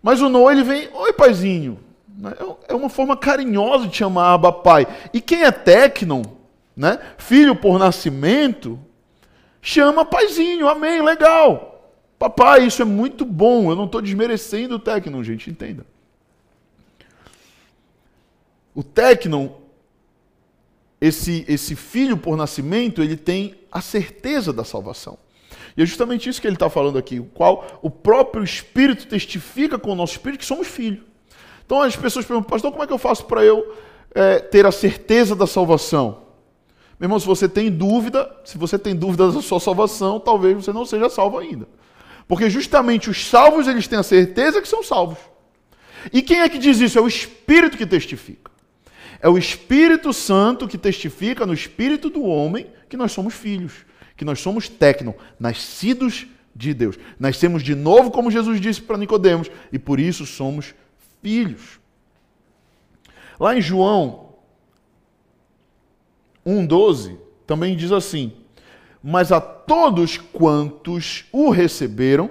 Mas o Noah, ele vem, oi paizinho. Né? É, é uma forma carinhosa de chamar Abba Pai. E quem é Tecnon, né? Filho por nascimento, chama paizinho, amém, legal. Papai, isso é muito bom, eu não estou desmerecendo o Tecnon, gente, entenda. O Tecnon, esse, esse filho por nascimento, ele tem a certeza da salvação. E é justamente isso que ele está falando aqui, o qual o próprio Espírito testifica com o nosso Espírito que somos filhos. Então as pessoas perguntam, pastor, como é que eu faço para eu é, ter a certeza da salvação? Meu irmão, se você tem dúvida, se você tem dúvida da sua salvação, talvez você não seja salvo ainda. Porque justamente os salvos, eles têm a certeza que são salvos. E quem é que diz isso? É o Espírito que testifica. É o Espírito Santo que testifica no espírito do homem que nós somos filhos, que nós somos tecno, nascidos de Deus. Nascemos de novo, como Jesus disse para Nicodemos, e por isso somos filhos. Lá em João 1,12 também diz assim: Mas a todos quantos o receberam,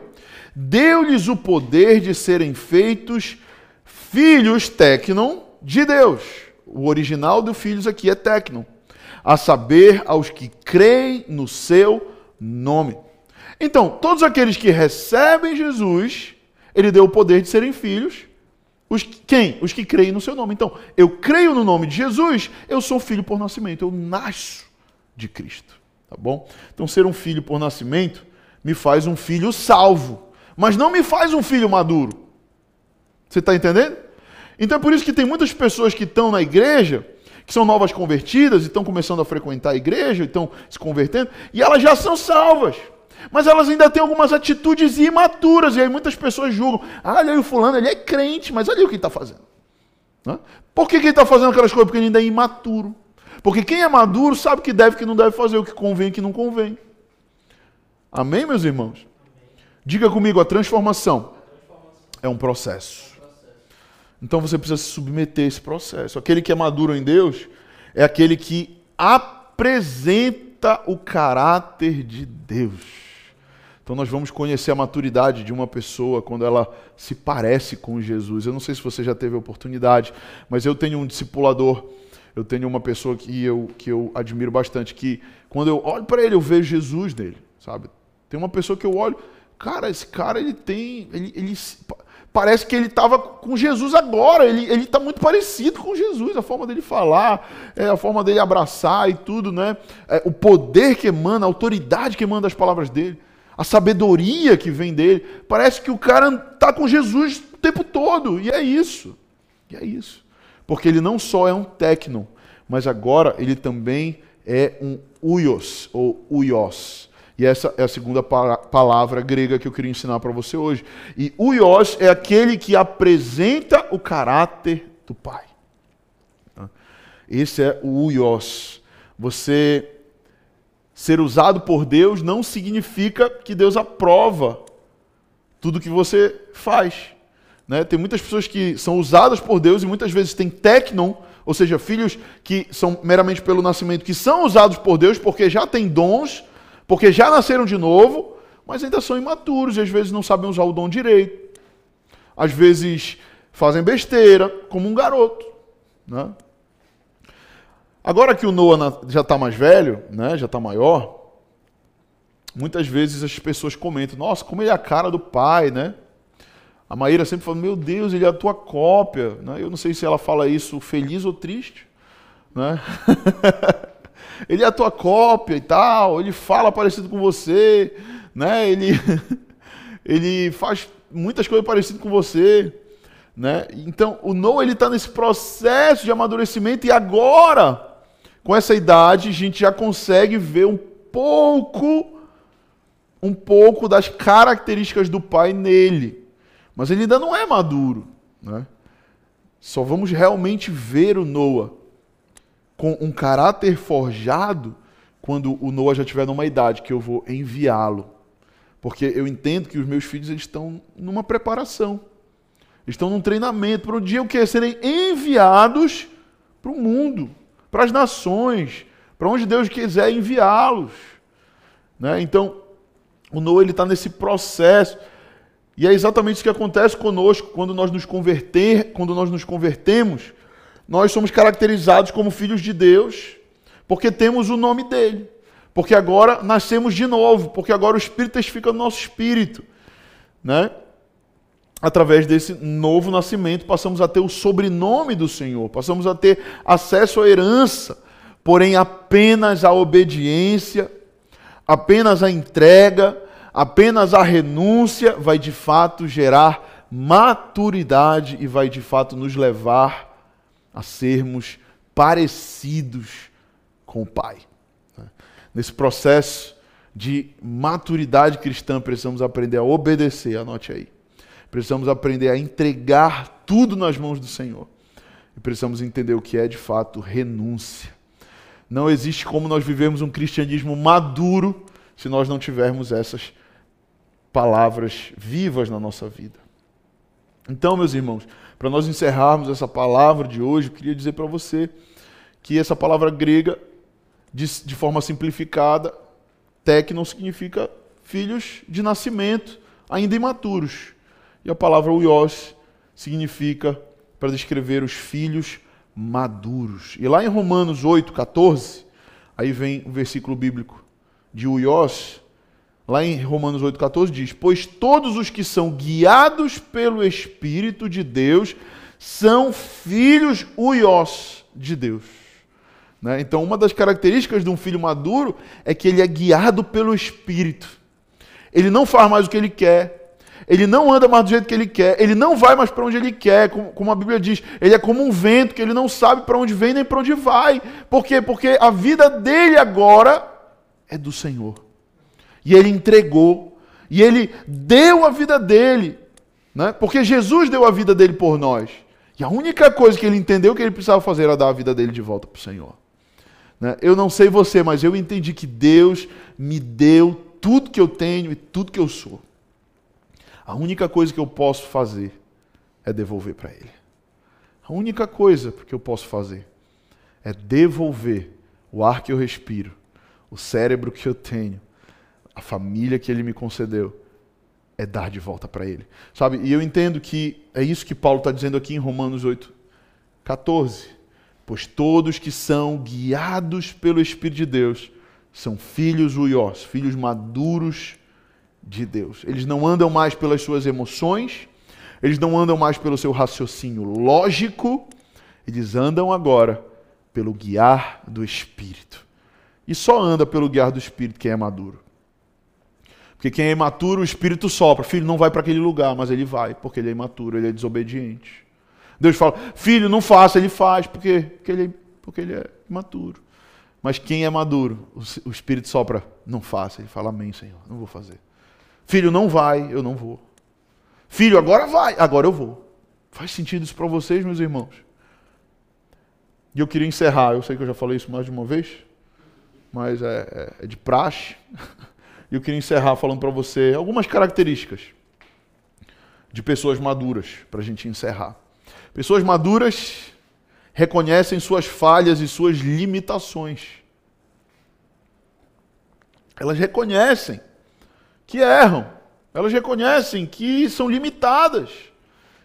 deu-lhes o poder de serem feitos filhos tecnon de Deus. O original do filhos aqui é tecnon. A saber, aos que creem no seu nome. Então, todos aqueles que recebem Jesus, ele deu o poder de serem filhos os, quem? Os que creem no seu nome. Então, eu creio no nome de Jesus, eu sou filho por nascimento, eu nasço de Cristo. Tá bom? Então, ser um filho por nascimento me faz um filho salvo, mas não me faz um filho maduro. Você está entendendo? Então, é por isso que tem muitas pessoas que estão na igreja, que são novas convertidas e estão começando a frequentar a igreja, estão se convertendo, e elas já são salvas. Mas elas ainda têm algumas atitudes imaturas, e aí muitas pessoas julgam. Ah, olha aí o fulano, ele é crente, mas olha o que ele está fazendo. Por que, que ele está fazendo aquelas coisas? Porque ele ainda é imaturo. Porque quem é maduro sabe que deve e que não deve fazer, o que convém e que não convém. Amém, meus irmãos? Diga comigo, a transformação é um processo. Então você precisa se submeter a esse processo. Aquele que é maduro em Deus é aquele que apresenta o caráter de Deus. Então nós vamos conhecer a maturidade de uma pessoa quando ela se parece com Jesus. Eu não sei se você já teve oportunidade, mas eu tenho um discipulador, eu tenho uma pessoa que eu, que eu admiro bastante, que quando eu olho para ele, eu vejo Jesus nele, sabe? Tem uma pessoa que eu olho, cara, esse cara ele tem, ele, ele parece que ele estava com Jesus agora, ele está muito parecido com Jesus, a forma dele falar, é, a forma dele abraçar e tudo, né? É, o poder que emana, a autoridade que emana das palavras dele, a sabedoria que vem dele. Parece que o cara está com Jesus o tempo todo, e é isso. E é isso. Porque ele não só é um tecno, mas agora ele também é um uios, ou uios. E essa é a segunda palavra grega que eu queria ensinar para você hoje. E uios é aquele que apresenta o caráter do Pai. Esse é o uios. Você ser usado por Deus não significa que Deus aprova tudo que você faz. Né? Tem muitas pessoas que são usadas por Deus e muitas vezes tem tecnon, ou seja, filhos que são meramente pelo nascimento, que são usados por Deus porque já têm dons porque já nasceram de novo, mas ainda são imaturos e às vezes não sabem usar o dom direito. Às vezes fazem besteira, como um garoto. Né? Agora que o Noah já está mais velho, né, já está maior, muitas vezes as pessoas comentam: Nossa, como ele é a cara do pai, né? A Maíra sempre fala: Meu Deus, ele é a tua cópia. Né? Eu não sei se ela fala isso feliz ou triste. Né? ele é a tua cópia e tal, ele fala parecido com você, né? Ele, ele faz muitas coisas parecidas com você, né? Então, o Noah está nesse processo de amadurecimento e agora, com essa idade, a gente já consegue ver um pouco, um pouco das características do pai nele, mas ele ainda não é maduro, né? Só vamos realmente ver o Noah com um caráter forjado quando o Noah já tiver numa idade que eu vou enviá-lo. Porque eu entendo que os meus filhos eles estão numa preparação. Estão num treinamento para o dia o que serem enviados para o mundo, para as nações, para onde Deus quiser enviá-los. Né? Então, o Noah está nesse processo. E é exatamente isso que acontece conosco quando nós nos converter, quando nós nos convertemos nós somos caracterizados como filhos de Deus porque temos o nome dele. Porque agora nascemos de novo, porque agora o Espírito testifica no nosso espírito. Né? Através desse novo nascimento, passamos a ter o sobrenome do Senhor, passamos a ter acesso à herança, porém apenas a obediência, apenas a entrega, apenas a renúncia vai de fato gerar maturidade e vai de fato nos levar a sermos parecidos com o Pai. Né? Nesse processo de maturidade cristã, precisamos aprender a obedecer, anote aí. Precisamos aprender a entregar tudo nas mãos do Senhor. E precisamos entender o que é de fato renúncia. Não existe como nós vivemos um cristianismo maduro se nós não tivermos essas palavras vivas na nossa vida. Então, meus irmãos, para nós encerrarmos essa palavra de hoje, eu queria dizer para você que essa palavra grega, de, de forma simplificada, tecno significa filhos de nascimento, ainda imaturos. E a palavra uios significa para descrever os filhos maduros. E lá em Romanos 8, 14, aí vem o versículo bíblico de uios, Lá em Romanos 8,14 diz: Pois todos os que são guiados pelo Espírito de Deus são filhos uios de Deus. Né? Então, uma das características de um filho maduro é que ele é guiado pelo Espírito. Ele não faz mais o que ele quer, ele não anda mais do jeito que ele quer, ele não vai mais para onde ele quer, como, a Bíblia diz, ele é como um vento que ele não sabe para onde vem nem para onde vai. Por quê? Porque a vida dele agora é do Senhor e ele entregou, e ele deu a vida dele, né? porque Jesus deu a vida dele por nós. E a única coisa que ele entendeu que ele precisava fazer era dar a vida dele de volta para o Senhor. Né? Eu não sei você, mas eu entendi que Deus me deu tudo que eu tenho e tudo que eu sou. A única coisa que eu posso fazer é devolver para Ele. A única coisa que eu posso fazer é devolver o ar que eu respiro, o cérebro que eu tenho, a família que ele me concedeu, é dar de volta para ele. Sabe? E eu entendo que é isso que Paulo está dizendo aqui em Romanos 8, 14. Pois todos que são guiados pelo Espírito de Deus são filhos uiós, filhos maduros de Deus. Eles não andam mais pelas suas emoções, eles não andam mais pelo seu raciocínio lógico, eles andam agora pelo guiar do Espírito. E só anda pelo guiar do Espírito quem é maduro. Porque quem é imaturo, o Espírito sopra. Filho, não vai para aquele lugar, mas ele vai, porque ele é imaturo, ele é desobediente. Deus fala, filho, não faça, ele faz, porque, porque, ele, porque ele é imaturo. Mas quem é maduro, o, o Espírito sopra, não faça. Ele fala, amém, Senhor, não vou fazer. Filho, não vai, eu não vou. Filho, agora vai, agora eu vou. Faz sentido isso para vocês, meus irmãos? E eu queria encerrar, eu sei que eu já falei isso mais de uma vez, mas é, é, é de praxe. E eu queria encerrar falando para você algumas características de pessoas maduras, para a gente encerrar. Pessoas maduras reconhecem suas falhas e suas limitações. Elas reconhecem que erram, elas reconhecem que são limitadas,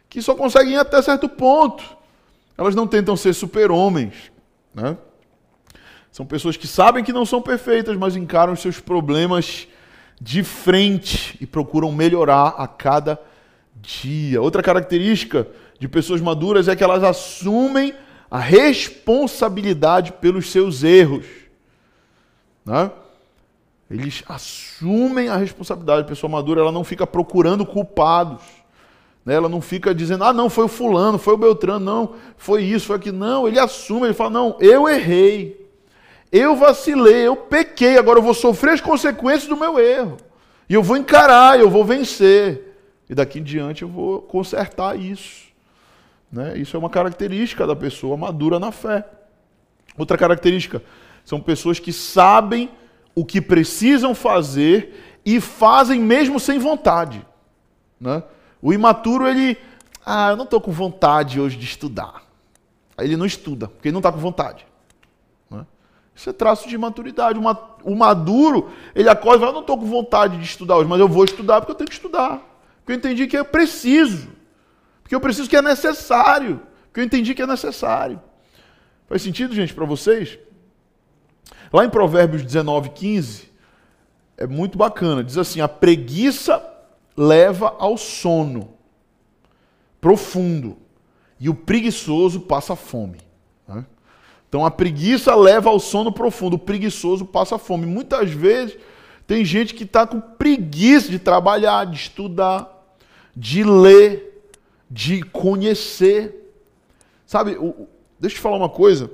que só conseguem ir até certo ponto. Elas não tentam ser super-homens. Né? São pessoas que sabem que não são perfeitas, mas encaram seus problemas de frente e procuram melhorar a cada dia. Outra característica de pessoas maduras é que elas assumem a responsabilidade pelos seus erros. Né? Eles assumem a responsabilidade. A pessoa madura ela não fica procurando culpados. Né? Ela não fica dizendo, ah, não, foi o fulano, foi o Beltrano, não, foi isso, foi aquilo. Não, ele assume, ele fala, não, eu errei. Eu vacilei, eu pequei, agora eu vou sofrer as consequências do meu erro. E eu vou encarar, eu vou vencer. E daqui em diante eu vou consertar isso. Né? Isso é uma característica da pessoa madura na fé. Outra característica são pessoas que sabem o que precisam fazer e fazem mesmo sem vontade. Né? O imaturo, ele. Ah, eu não estou com vontade hoje de estudar. Aí ele não estuda, porque ele não está com vontade. Isso é traço de maturidade. O maduro, ele acorda e fala, não estou com vontade de estudar hoje, mas eu vou estudar porque eu tenho que estudar. Porque eu entendi que é preciso. Porque eu preciso que é necessário. Porque eu entendi que é necessário. Faz sentido, gente, para vocês? Lá em Provérbios 19, 15, é muito bacana. Diz assim: a preguiça leva ao sono profundo, e o preguiçoso passa fome. Então a preguiça leva ao sono profundo, o preguiçoso passa fome. Muitas vezes tem gente que está com preguiça de trabalhar, de estudar, de ler, de conhecer. Sabe, deixa eu te falar uma coisa.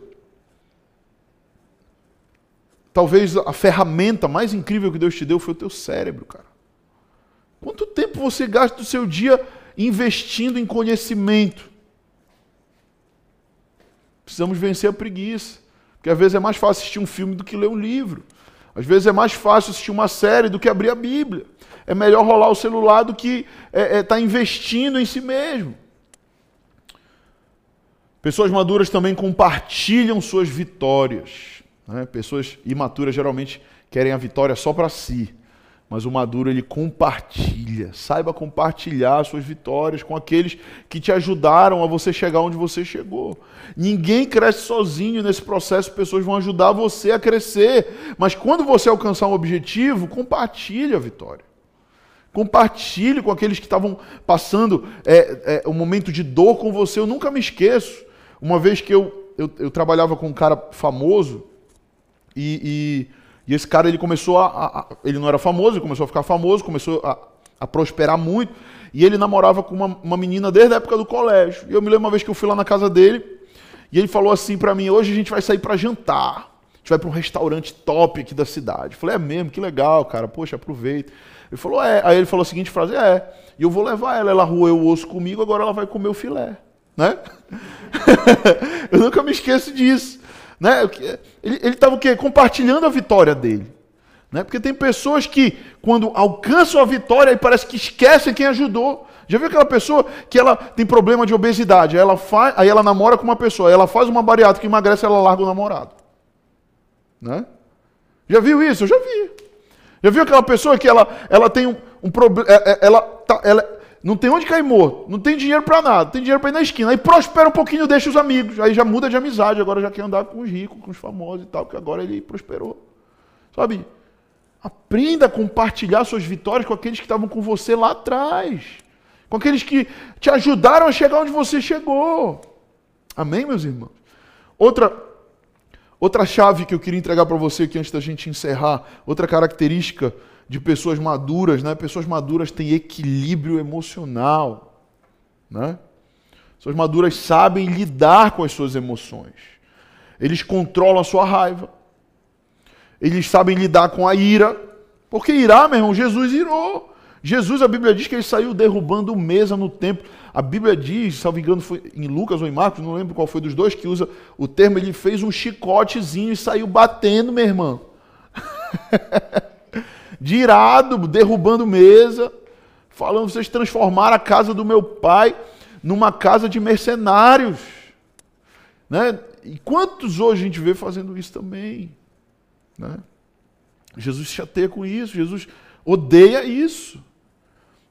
Talvez a ferramenta mais incrível que Deus te deu foi o teu cérebro, cara. Quanto tempo você gasta do seu dia investindo em conhecimento? Precisamos vencer a preguiça. Porque às vezes é mais fácil assistir um filme do que ler um livro. Às vezes é mais fácil assistir uma série do que abrir a Bíblia. É melhor rolar o celular do que estar é, é, tá investindo em si mesmo. Pessoas maduras também compartilham suas vitórias. Né? Pessoas imaturas geralmente querem a vitória só para si. Mas o maduro ele compartilha. Saiba compartilhar suas vitórias com aqueles que te ajudaram a você chegar onde você chegou. Ninguém cresce sozinho nesse processo, pessoas vão ajudar você a crescer. Mas quando você alcançar um objetivo, compartilhe a vitória. Compartilhe com aqueles que estavam passando é, é, um momento de dor com você. Eu nunca me esqueço. Uma vez que eu, eu, eu trabalhava com um cara famoso e, e e esse cara ele começou a, a, Ele não era famoso, ele começou a ficar famoso, começou a, a prosperar muito. E ele namorava com uma, uma menina desde a época do colégio. E eu me lembro uma vez que eu fui lá na casa dele. E ele falou assim para mim: hoje a gente vai sair para jantar. A gente vai para um restaurante top aqui da cidade. Eu falei: é mesmo, que legal, cara. Poxa, aproveita. Ele falou: é. Aí ele falou a seguinte frase: é. E eu vou levar ela. Ela roeu o osso comigo, agora ela vai comer o filé. Né? eu nunca me esqueço disso. Né? Ele estava o quê? Compartilhando a vitória dele. Né? Porque tem pessoas que, quando alcançam a vitória, parece que esquecem quem ajudou. Já viu aquela pessoa que ela tem problema de obesidade, aí ela, faz, aí ela namora com uma pessoa, ela faz uma bariátrica que emagrece, ela larga o namorado. Né? Já viu isso? Eu já vi. Já viu aquela pessoa que ela, ela tem um, um problema, é, é, ela, tá, ela não tem onde cair morto, não tem dinheiro para nada, tem dinheiro para ir na esquina, aí prospera um pouquinho, deixa os amigos, aí já muda de amizade, agora já quer andar com os ricos, com os famosos e tal, porque agora ele prosperou. Sabe? Aprenda a compartilhar suas vitórias com aqueles que estavam com você lá atrás, com aqueles que te ajudaram a chegar onde você chegou. Amém, meus irmãos? Outra Outra chave que eu queria entregar para você aqui antes da gente encerrar, outra característica de pessoas maduras, né? Pessoas maduras têm equilíbrio emocional, né? Pessoas maduras sabem lidar com as suas emoções. Eles controlam a sua raiva. Eles sabem lidar com a ira. Porque irá, meu irmão, Jesus irou. Jesus, a Bíblia diz que ele saiu derrubando mesa no templo. A Bíblia diz, salvo engano, foi em Lucas ou em Marcos, não lembro qual foi dos dois que usa o termo, ele fez um chicotezinho e saiu batendo, meu irmão. De irado, derrubando mesa, falando, vocês transformaram a casa do meu pai numa casa de mercenários. Né? E quantos hoje a gente vê fazendo isso também? Né? Jesus chateia com isso, Jesus odeia isso.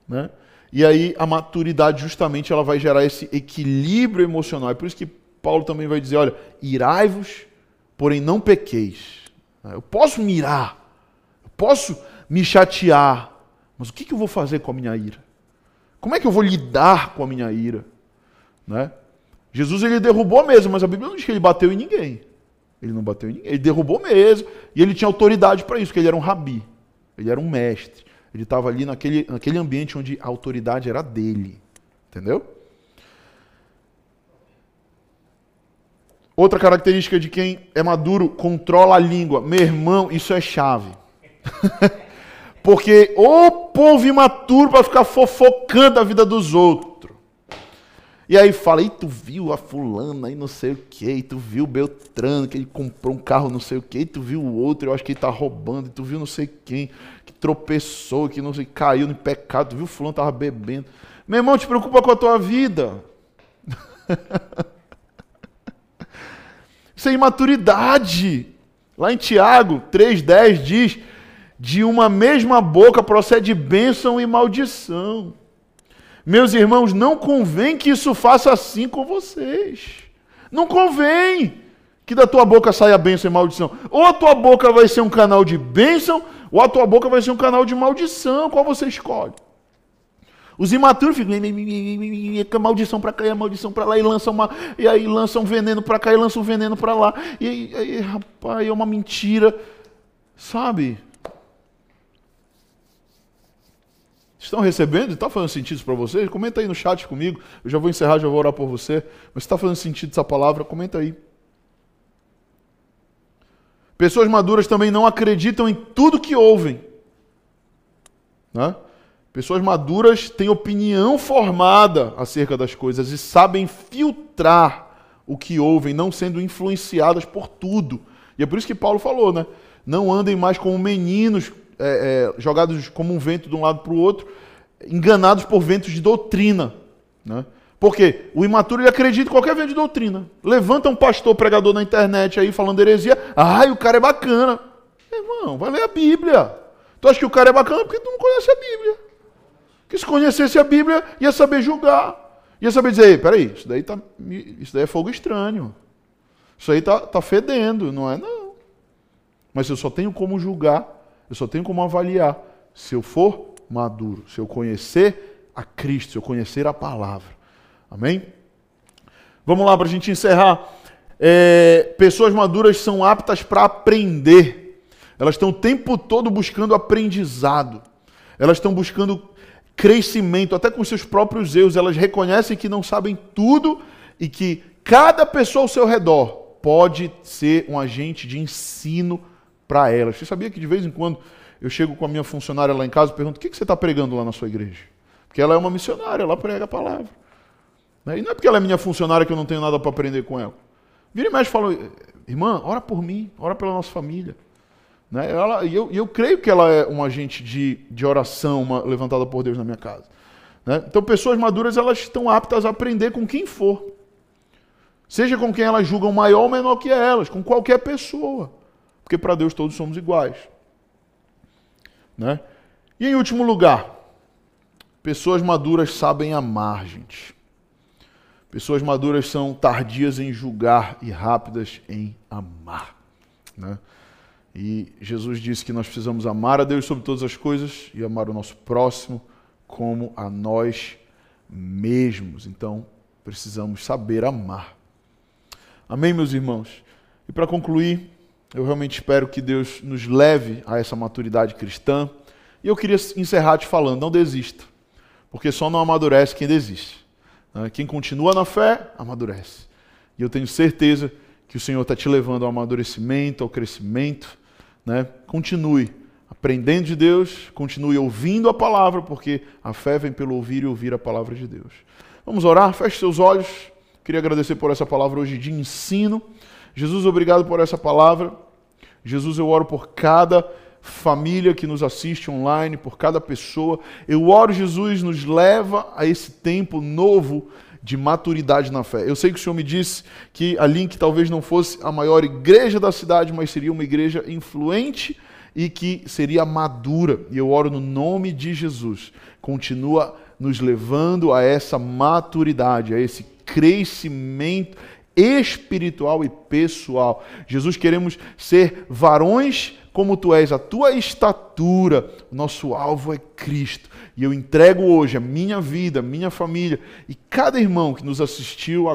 Né? E aí a maturidade justamente ela vai gerar esse equilíbrio emocional. É por isso que Paulo também vai dizer, olha, irai-vos, porém não pequeis. Eu posso mirar, eu posso me chatear, mas o que eu vou fazer com a minha ira? Como é que eu vou lidar com a minha ira? Né? Jesus ele derrubou mesmo, mas a Bíblia não diz que ele bateu em ninguém. Ele não bateu em ninguém, ele derrubou mesmo, e ele tinha autoridade para isso, porque ele era um rabi, ele era um mestre. Ele estava ali naquele, naquele ambiente onde a autoridade era dele. Entendeu? Outra característica de quem é maduro, controla a língua. Meu irmão, isso é chave. Porque o povo imaturo para ficar fofocando a vida dos outros. E aí fala, e tu viu a fulana e não sei o que, e tu viu o Beltrano, que ele comprou um carro não sei o que, e tu viu o outro, eu acho que ele tá roubando, e tu viu não sei quem, que tropeçou, que não sei, caiu no pecado, tu viu o fulano tava bebendo. Meu irmão, te preocupa com a tua vida. Isso é imaturidade. Lá em Tiago 3,10 diz: de uma mesma boca procede bênção e maldição. Meus irmãos, não convém que isso faça assim com vocês. Não convém que da tua boca saia bênção e maldição. Ou a tua boca vai ser um canal de bênção, ou a tua boca vai ser um canal de maldição. Qual você escolhe? Os imaturos ficam maldição para cá e maldição para lá e lançam uma e aí lançam veneno para cá e lançam veneno para lá. E aí, rapaz, é uma mentira. Sabe? Estão recebendo? Está fazendo sentido para vocês? Comenta aí no chat comigo. Eu já vou encerrar, já vou orar por você. Mas está fazendo sentido essa palavra? Comenta aí. Pessoas maduras também não acreditam em tudo que ouvem. Né? Pessoas maduras têm opinião formada acerca das coisas e sabem filtrar o que ouvem, não sendo influenciadas por tudo. E é por isso que Paulo falou, né? Não andem mais como meninos é, é, jogados como um vento de um lado para o outro, enganados por ventos de doutrina. Né? Porque o imaturo ele acredita em qualquer vento de doutrina. Levanta um pastor pregador na internet aí falando heresia. Ai, o cara é bacana. Irmão, vai ler a Bíblia. Tu acha que o cara é bacana porque tu não conhece a Bíblia. Que se conhecesse a Bíblia, ia saber julgar. Ia saber dizer, peraí, isso daí, tá, isso daí é fogo estranho. Isso aí tá, tá fedendo, não é? Não. Mas eu só tenho como julgar eu só tenho como avaliar se eu for maduro, se eu conhecer a Cristo, se eu conhecer a palavra. Amém? Vamos lá para a gente encerrar. É, pessoas maduras são aptas para aprender. Elas estão o tempo todo buscando aprendizado. Elas estão buscando crescimento, até com seus próprios erros. Elas reconhecem que não sabem tudo e que cada pessoa ao seu redor pode ser um agente de ensino para elas. Você sabia que de vez em quando eu chego com a minha funcionária lá em casa e pergunto: o que, você está pregando lá na sua igreja? Porque ela é uma missionária, ela prega a palavra. Né? E não é porque ela é minha funcionária que eu não tenho nada para aprender com ela. Vira e mexe e fala: irmã, ora por mim, ora pela nossa família. Né? Ela, e eu, eu creio que ela é um agente de, de oração uma, levantada por Deus na minha casa. Né? Então, pessoas maduras elas estão aptas a aprender com quem for. Seja com quem elas julgam maior ou menor que elas, com qualquer pessoa porque para Deus todos somos iguais. Né? E em último lugar, pessoas maduras sabem amar, gente. Pessoas maduras são tardias em julgar e rápidas em amar. Né? E Jesus disse que nós precisamos amar a Deus sobre todas as coisas e amar o nosso próximo como a nós mesmos. Então, precisamos saber amar. Amém, meus irmãos? E para concluir, eu realmente espero que Deus nos leve a essa maturidade cristã. E eu queria encerrar te falando: não desista, porque só não amadurece quem desiste. Né? Quem continua na fé, amadurece. E eu tenho certeza que o Senhor está te levando ao amadurecimento, ao crescimento. Né? Continue aprendendo de Deus, continue ouvindo a palavra, porque a fé vem pelo ouvir e ouvir a palavra de Deus. Vamos orar? Feche seus olhos. Queria agradecer por essa palavra hoje de ensino. Jesus, obrigado por essa palavra. Jesus, eu oro por cada família que nos assiste online, por cada pessoa. Eu oro, Jesus, nos leva a esse tempo novo de maturidade na fé. Eu sei que o Senhor me disse que a Link talvez não fosse a maior igreja da cidade, mas seria uma igreja influente e que seria madura. E eu oro no nome de Jesus. Continua nos levando a essa maturidade, a esse crescimento espiritual e pessoal. Jesus, queremos ser varões como tu és, a tua estatura. Nosso alvo é Cristo. E eu entrego hoje a minha vida, a minha família e cada irmão que nos assistiu